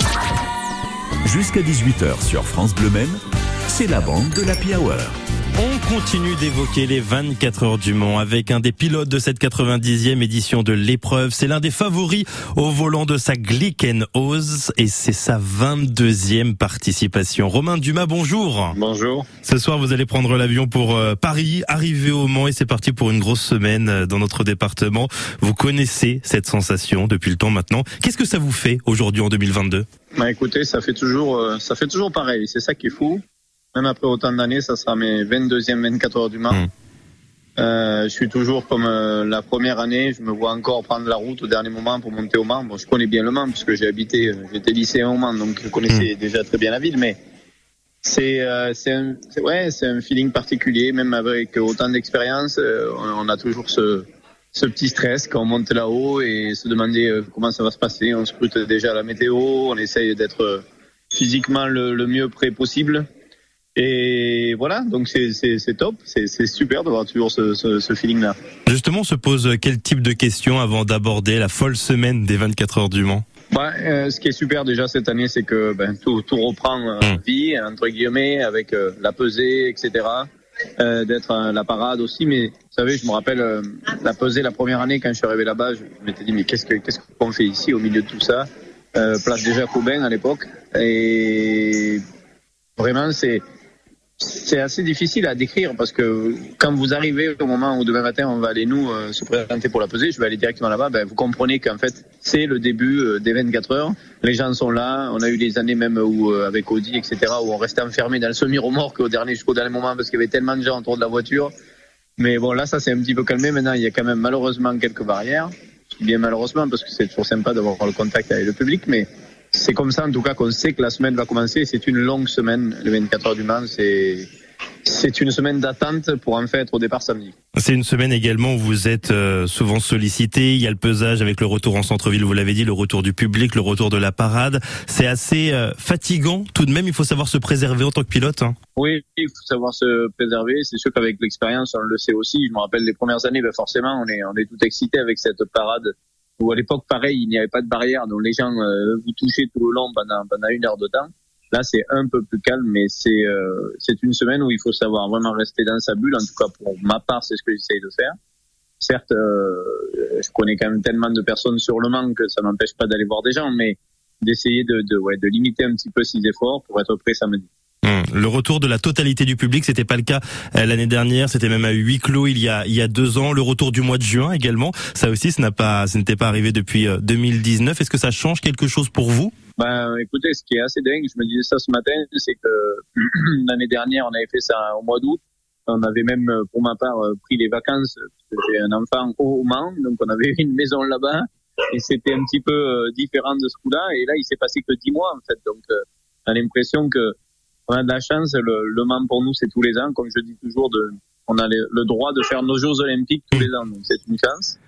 Jusqu'à 18h sur France Bleu Maine, c'est la bande de l'Happy Hour. On continue d'évoquer les 24 heures du Mans avec un des pilotes de cette 90e édition de l'épreuve. C'est l'un des favoris au volant de sa Glickenhaus et c'est sa 22e participation. Romain Dumas, bonjour. Bonjour. Ce soir, vous allez prendre l'avion pour euh, Paris, arriver au Mans et c'est parti pour une grosse semaine euh, dans notre département. Vous connaissez cette sensation depuis le temps maintenant. Qu'est-ce que ça vous fait aujourd'hui en 2022 Bah écoutez, ça fait toujours, euh, ça fait toujours pareil. C'est ça qui est fou. Même après autant d'années, ça sera mes 22e 24 heures du Mans. Euh, je suis toujours comme euh, la première année. Je me vois encore prendre la route au dernier moment pour monter au Mans. Bon, je connais bien le Mans puisque j'ai habité, euh, j'étais lycéen au Mans, donc je connaissais déjà très bien la ville. Mais c'est, euh, c'est un, ouais, c'est un feeling particulier. Même avec autant d'expérience, on, on a toujours ce, ce petit stress quand on monte là-haut et se demander comment ça va se passer. On scrute déjà la météo, on essaye d'être physiquement le, le mieux prêt possible. Et voilà, donc c'est, top, c'est, super d'avoir toujours ce, ce, ce feeling-là. Justement, on se pose quel type de questions avant d'aborder la folle semaine des 24 heures du Mans Bah, euh, ce qui est super déjà cette année, c'est que ben, tout, tout reprend euh, vie, entre guillemets, avec euh, la pesée, etc. D'être la parade aussi. Mais vous savez, je me rappelle la pesée la première année quand je suis arrivé là-bas, je m'étais dit mais qu'est-ce que qu'est-ce qu'on fait ici au milieu de tout ça? Place déjà Cobain à l'époque. Et vraiment, c'est c'est assez difficile à décrire parce que quand vous arrivez au moment où demain matin on va aller nous euh, se présenter pour la pesée, je vais aller directement là-bas, ben, vous comprenez qu'en fait c'est le début euh, des 24 heures. Les gens sont là. On a eu des années même où euh, avec Audi etc où on restait enfermé dans le semi-remorque au dernier jusqu'au dernier moment parce qu'il y avait tellement de gens autour de la voiture. Mais bon là ça s'est un petit peu calmé. Maintenant il y a quand même malheureusement quelques barrières. Bien malheureusement parce que c'est toujours sympa d'avoir le contact avec le public, mais c'est comme ça en tout cas qu'on sait que la semaine va commencer. C'est une longue semaine, les 24 heures du Mans. C'est c'est une semaine d'attente pour en fait être au départ samedi. C'est une semaine également où vous êtes euh, souvent sollicité. Il y a le pesage avec le retour en centre-ville, vous l'avez dit, le retour du public, le retour de la parade. C'est assez euh, fatigant. Tout de même, il faut savoir se préserver en tant que pilote. hein. Oui, il faut savoir se préserver. C'est sûr qu'avec l'expérience, on le sait aussi. Je me rappelle les premières années, ben forcément, on est, on est tout excité avec cette parade. Où à l'époque, pareil, il n'y avait pas de barrière, donc les gens euh, vous touchaient tout le long pendant, pendant une heure de temps. Là, c'est un peu plus calme, mais c'est euh, c'est une semaine où il faut savoir vraiment rester dans sa bulle. En tout cas, pour ma part, c'est ce que j'essaye de faire. Certes, euh, je connais quand même tellement de personnes sur le Mans que ça m'empêche pas d'aller voir des gens, mais d'essayer de, de, ouais, de limiter un petit peu ses efforts pour être prêt samedi. Hum, Le retour de la totalité du public, c'était pas le cas euh, l'année dernière, c'était même à huis clos il y a il y a deux ans. Le retour du mois de juin également, ça aussi, ce n'a pas, ce n'était pas arrivé depuis euh, 2019. Est-ce que ça change quelque chose pour vous? Ben, écoutez, ce qui est assez dingue, je me disais ça ce matin, c'est que l'année dernière, on avait fait ça au mois d'août. On avait même, euh, pour ma part, euh, pris les vacances, j'ai un enfant au Mans, donc on avait une maison là-bas, et c'était un petit peu euh, différent de ce coup-là. Et là, il s'est passé que dix mois, en fait. Donc, euh, on a l'impression que on a de la chance. Le, le Mans, pour nous, c'est tous les ans. Comme je dis toujours, de, on a le, le droit de faire nos Jeux Olympiques tous les ans, donc c'est une chance.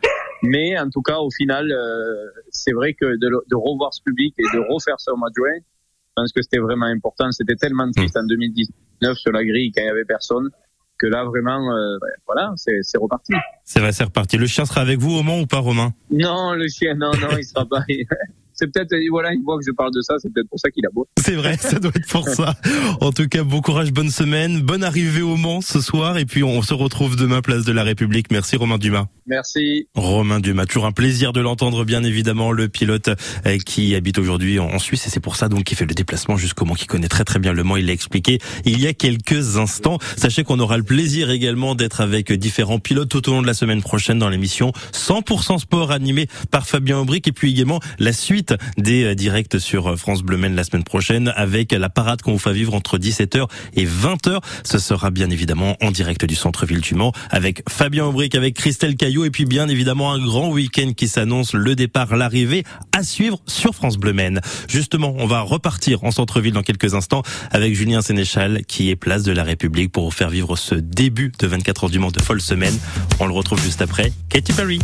Mais en tout cas, au final, euh, c'est vrai que de, de revoir ce public et de refaire ça au mois de juin, je pense que c'était vraiment important. C'était tellement triste en 2019 sur la grille quand il y avait personne. que là vraiment, euh, voilà, c'est c'est reparti. C'est vrai, c'est reparti. Le chien sera avec vous au Mans ou pas, Romain? Non, le chien, non, non, il sera pas. C'est peut-être, voilà, il voit que je parle de ça, c'est peut-être pour ça qu'il aboie. C'est vrai, ça doit être pour ça. En tout cas, bon courage, bonne semaine, bonne arrivée au Mans ce soir, et puis on se retrouve demain place de la République. Merci Romain Dumas. Merci. Romain Dumas, toujours un plaisir de l'entendre, bien évidemment, le pilote euh, qui habite aujourd'hui en Suisse, et c'est pour ça donc qu'il fait le déplacement jusqu'au Mans, qui connaît très très bien le Mans. Il l'a expliqué il y a quelques instants. Sachez qu'on aura le plaisir également d'être avec différents pilotes tout au long de la semaine prochaine dans l'émission 100% sport animé par Fabien Aubric, et puis également la suite des euh, directs sur euh, France Bleu la semaine prochaine avec la parade qu'on vous fait vivre entre 17h et 20h. Ce sera bien évidemment en direct du centre-ville du Mans avec Fabien Aubric, avec Christelle Caillot et puis bien évidemment un grand week-end qui s'annonce, le départ, l'arrivée à suivre sur France Bleu Maine. Justement, on va repartir en centre-ville dans quelques instants avec Julien Sénéchal qui est place de la République pour vous faire vivre ce début de 24 heures du Mans de folle semaine. On le retrouve juste après. Katy Perry.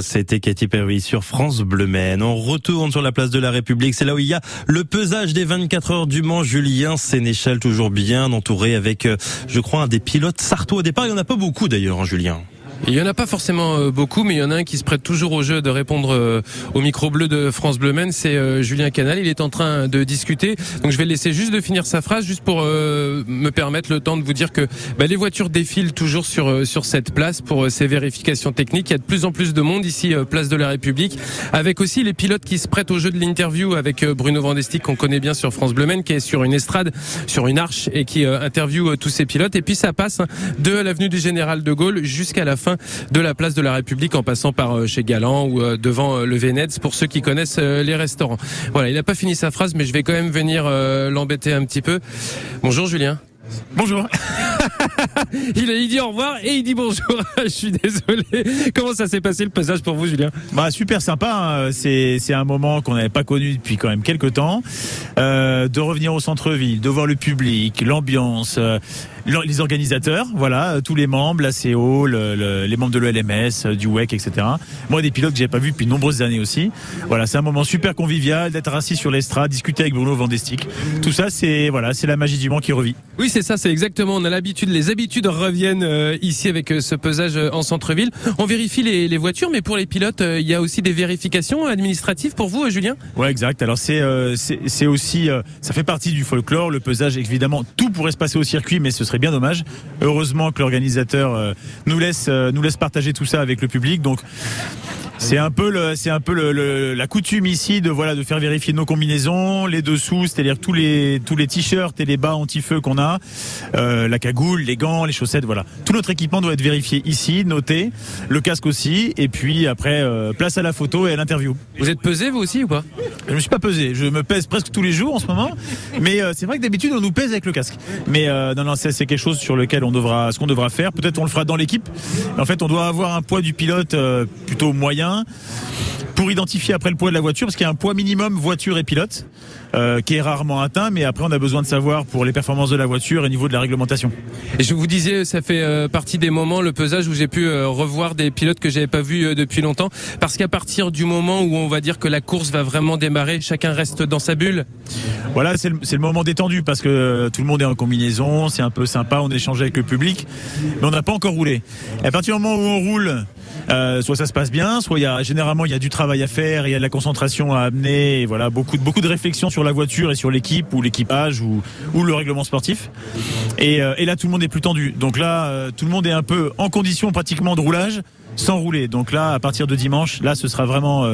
C'était Katy Perry sur France Bleu Maine. On retourne sur la place de la République. C'est là où il y a le pesage des 24 heures du Mans. Julien Sénéchal, toujours bien entouré avec, euh, je crois, un des pilotes sartois au départ. Il y en a pas beaucoup d'ailleurs, hein, Julien. Il y en a pas forcément euh, beaucoup, mais il y en a un qui se prête toujours au jeu de répondre euh, au micro bleu de France Bleu Maine, c'est euh, Julien Canal. Il est en train de discuter, donc je vais le laisser juste de finir sa phrase, juste pour me permettre le temps de vous dire que bah, les voitures défilent toujours sur sur cette place pour ces vérifications techniques. Il y a de plus en plus de monde ici, place de la République, avec aussi les pilotes qui se prêtent au jeu de l'interview avec Bruno Vandestick qu'on connaît bien sur France Bleu Maine, qui est sur une estrade, sur une arche et qui interviewe tous ces pilotes. Et puis ça passe de l'avenue du Général de Gaulle jusqu'à la fin de la place de la République en passant par euh, chez Galant ou euh, devant euh, le Vénètz pour ceux qui connaissent les restaurants. Voilà, il n'a pas fini sa phrase mais je vais quand même venir l'embêter un petit peu. Bonjour Julien. Bonjour. il, a- il dit au revoir et il dit bonjour. Je suis désolé. Comment ça s'est passé le pesage pour vous, Julien? Bah super sympa. hein. C'est c'est un moment qu'on n'avait pas connu depuis quand même quelques temps. Euh, de revenir au centre-ville, de voir le public, l'ambiance. euh, les organisateurs, voilà, euh, tous les membres, la CO, le- le- les membres de l'ELMS, euh, du WEC, etc. Moi, des pilotes que j'avais pas vus depuis de nombreuses années aussi. Voilà, c'est un moment super convivial d'être assis sur l'estrade, discuter avec Bruno Vandestick. Tout ça, c'est voilà, c'est la magie du Mans qui revit. Oui, c'est ça, c'est exactement. On a l'habitude, les habitudes reviennent euh, ici avec ce pesage en centre-ville. On vérifie les, les voitures, mais pour les pilotes, euh, il y a aussi des vérifications administratives pour vous, Julien? Ouais, exact. Alors c'est euh, c'est c'est aussi euh, ça fait partie du folklore, le pesage évidemment. Tout pourrait se passer au circuit, mais ce serait bien dommage. Heureusement que l'organisateur euh, nous laisse euh, nous laisse partager tout ça avec le public. Donc c'est un peu le, c'est un peu le, le- la coutume ici de voilà de faire vérifier nos combinaisons, les dessous, c'est-à-dire tous les tous les t-shirts et les bas anti-feu qu'on a, euh, la cagoule, les gants, les chaussettes, voilà. Tout notre équipement doit être vérifié ici, noté, le casque aussi, et puis après euh, place à la photo et à l'interview. Vous êtes pesé vous aussi ou pas? Je me suis pas pesé, je me pèse presque tous les jours en ce moment, mais euh, c'est vrai que d'habitude on nous pèse avec le casque. Mais non non, c'est c'est quelque chose sur lequel on devra, ce qu'on devra faire. Peut-être on le fera dans l'équipe. En fait, on doit avoir un poids du pilote euh, plutôt moyen pour identifier après le poids de la voiture, parce qu'il y a un poids minimum voiture et pilote euh, qui est rarement atteint, mais après on a besoin de savoir pour les performances de la voiture et au niveau de la réglementation. Et je vous disais, ça fait euh, partie des moments, le pesage, où j'ai pu euh, revoir des pilotes que j'avais pas vus euh, depuis longtemps. Parce qu'à partir du moment où on va dire que la course va vraiment démarrer, chacun reste dans sa bulle. Voilà, c'est le, moment détendu parce que euh, tout le monde est en combinaison, c'est un peu sympa, on échange avec le public, mais on n'a pas encore roulé. Et à partir du moment où on roule, euh, soit ça se passe bien, soit il y a généralement il y a du travail à faire, il y a de la concentration à amener, et voilà beaucoup de beaucoup de réflexion sur la voiture et sur l'équipe ou l'équipage ou, le règlement sportif. Et, euh, et là tout le monde est plus tendu. Donc là euh, tout le monde est un peu en condition pratiquement de roulage sans rouler. Donc là, à partir de dimanche, là, ce sera vraiment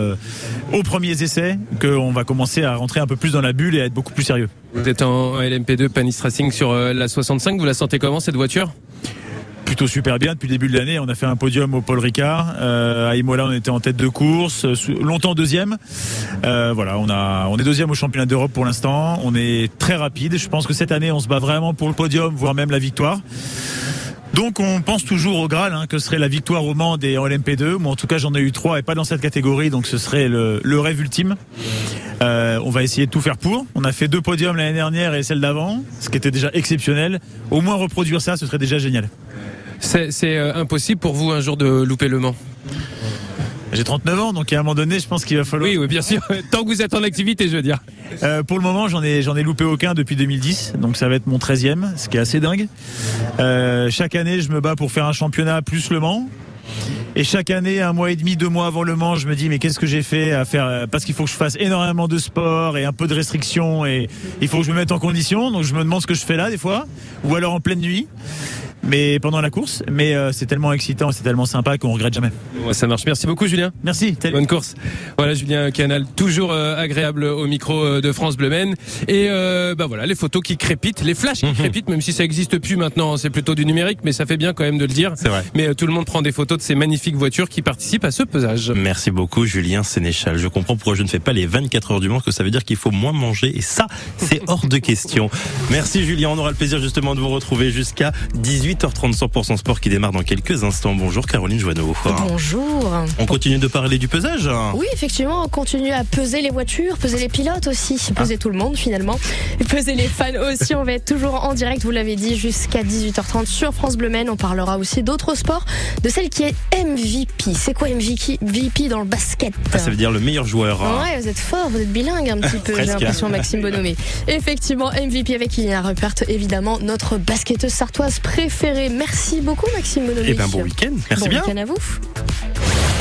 aux premiers essais qu'on va commencer à rentrer un peu plus dans la bulle et à être beaucoup plus sérieux. Vous êtes en LMP2 Panis Racing sur la 65, vous la sentez comment cette voiture? Plutôt super bien depuis le début de l'année. On a fait un podium au Paul Ricard. Euh, à Imola, on était en tête de course, euh, longtemps deuxième. Euh, voilà, on a, on est deuxième au championnat d'Europe pour l'instant. On est très rapide. Je pense que cette année, on se bat vraiment pour le podium, voire même la victoire. Donc on pense toujours au Graal, hein, que serait la victoire au Mans des en LMP2. Moi en tout cas j'en ai eu trois et pas dans cette catégorie, donc ce serait le, rêve ultime. Euh, on va essayer de tout faire pour. On a fait deux podiums l'année dernière et celle d'avant, ce qui était déjà exceptionnel. Au moins reproduire ça, ce serait déjà génial. C'est c'est, euh, impossible pour vous un jour de louper le Mans? J'ai 39 ans, donc à un moment donné, je pense qu'il va falloir. Oui, oui, bien sûr. Tant que vous êtes en activité, je veux dire. Euh, pour le moment, j'en ai, j'en ai loupé aucun depuis 2010, donc ça va être mon 13e, ce qui est assez dingue. Euh, chaque année, je me bats pour faire un championnat plus Le Mans. Et chaque année, un mois et demi, deux mois avant le Mans, je me dis mais qu'est-ce que j'ai fait à faire euh, Parce qu'il faut que je fasse énormément de sport et un peu de restrictions et il faut que je me mette en condition. Donc je me demande ce que je fais là des fois, ou alors en pleine nuit, mais pendant la course. Mais euh, c'est tellement excitant, c'est tellement sympa qu'on regrette jamais. Ouais, ça marche. Merci beaucoup, Julien. Merci. Bonne course. Voilà, Julien Canal, toujours euh, agréable au micro euh, de France Bleu Maine. Et euh, bah voilà, les photos qui crépitent, les flashs qui crépitent, même si ça existe plus maintenant, c'est plutôt du numérique, mais ça fait bien quand même de le dire. C'est vrai. Mais tout le monde prend des photos de ces magnifiques voitures qui participent à ce pesage. Merci beaucoup Julien Sénéchal. Je comprends pourquoi je ne fais pas les 24 heures du Mans, parce que ça veut dire qu'il faut moins manger et ça, c'est hors de question. Merci Julien, on aura le plaisir justement de vous retrouver jusqu'à 18h30 100% sport qui démarre dans quelques instants. Bonjour Caroline Joanneau. Bonjour. On continue de parler du pesage Oui, effectivement, on continue à peser les voitures, peser les pilotes aussi, peser tout le monde finalement, et peser les fans aussi. On va être toujours en direct, vous l'avez dit, jusqu'à 18h30 sur France Bleu Maine. On parlera aussi d'autres sports, de celle qui est MVP. C'est quoi MVP dans le basket? Ah, Ça veut dire le meilleur joueur. hein. Ouais, vous êtes fort, vous êtes bilingue un petit peu, j'ai l'impression, Maxime Bonhomé. Effectivement, MVP avec Ilina Rupert, évidemment, notre basketteuse sartoise préférée. Merci beaucoup, Maxime Bonhomé. Eh ben, bon week-end. Merci Bon bien. week-end à vous.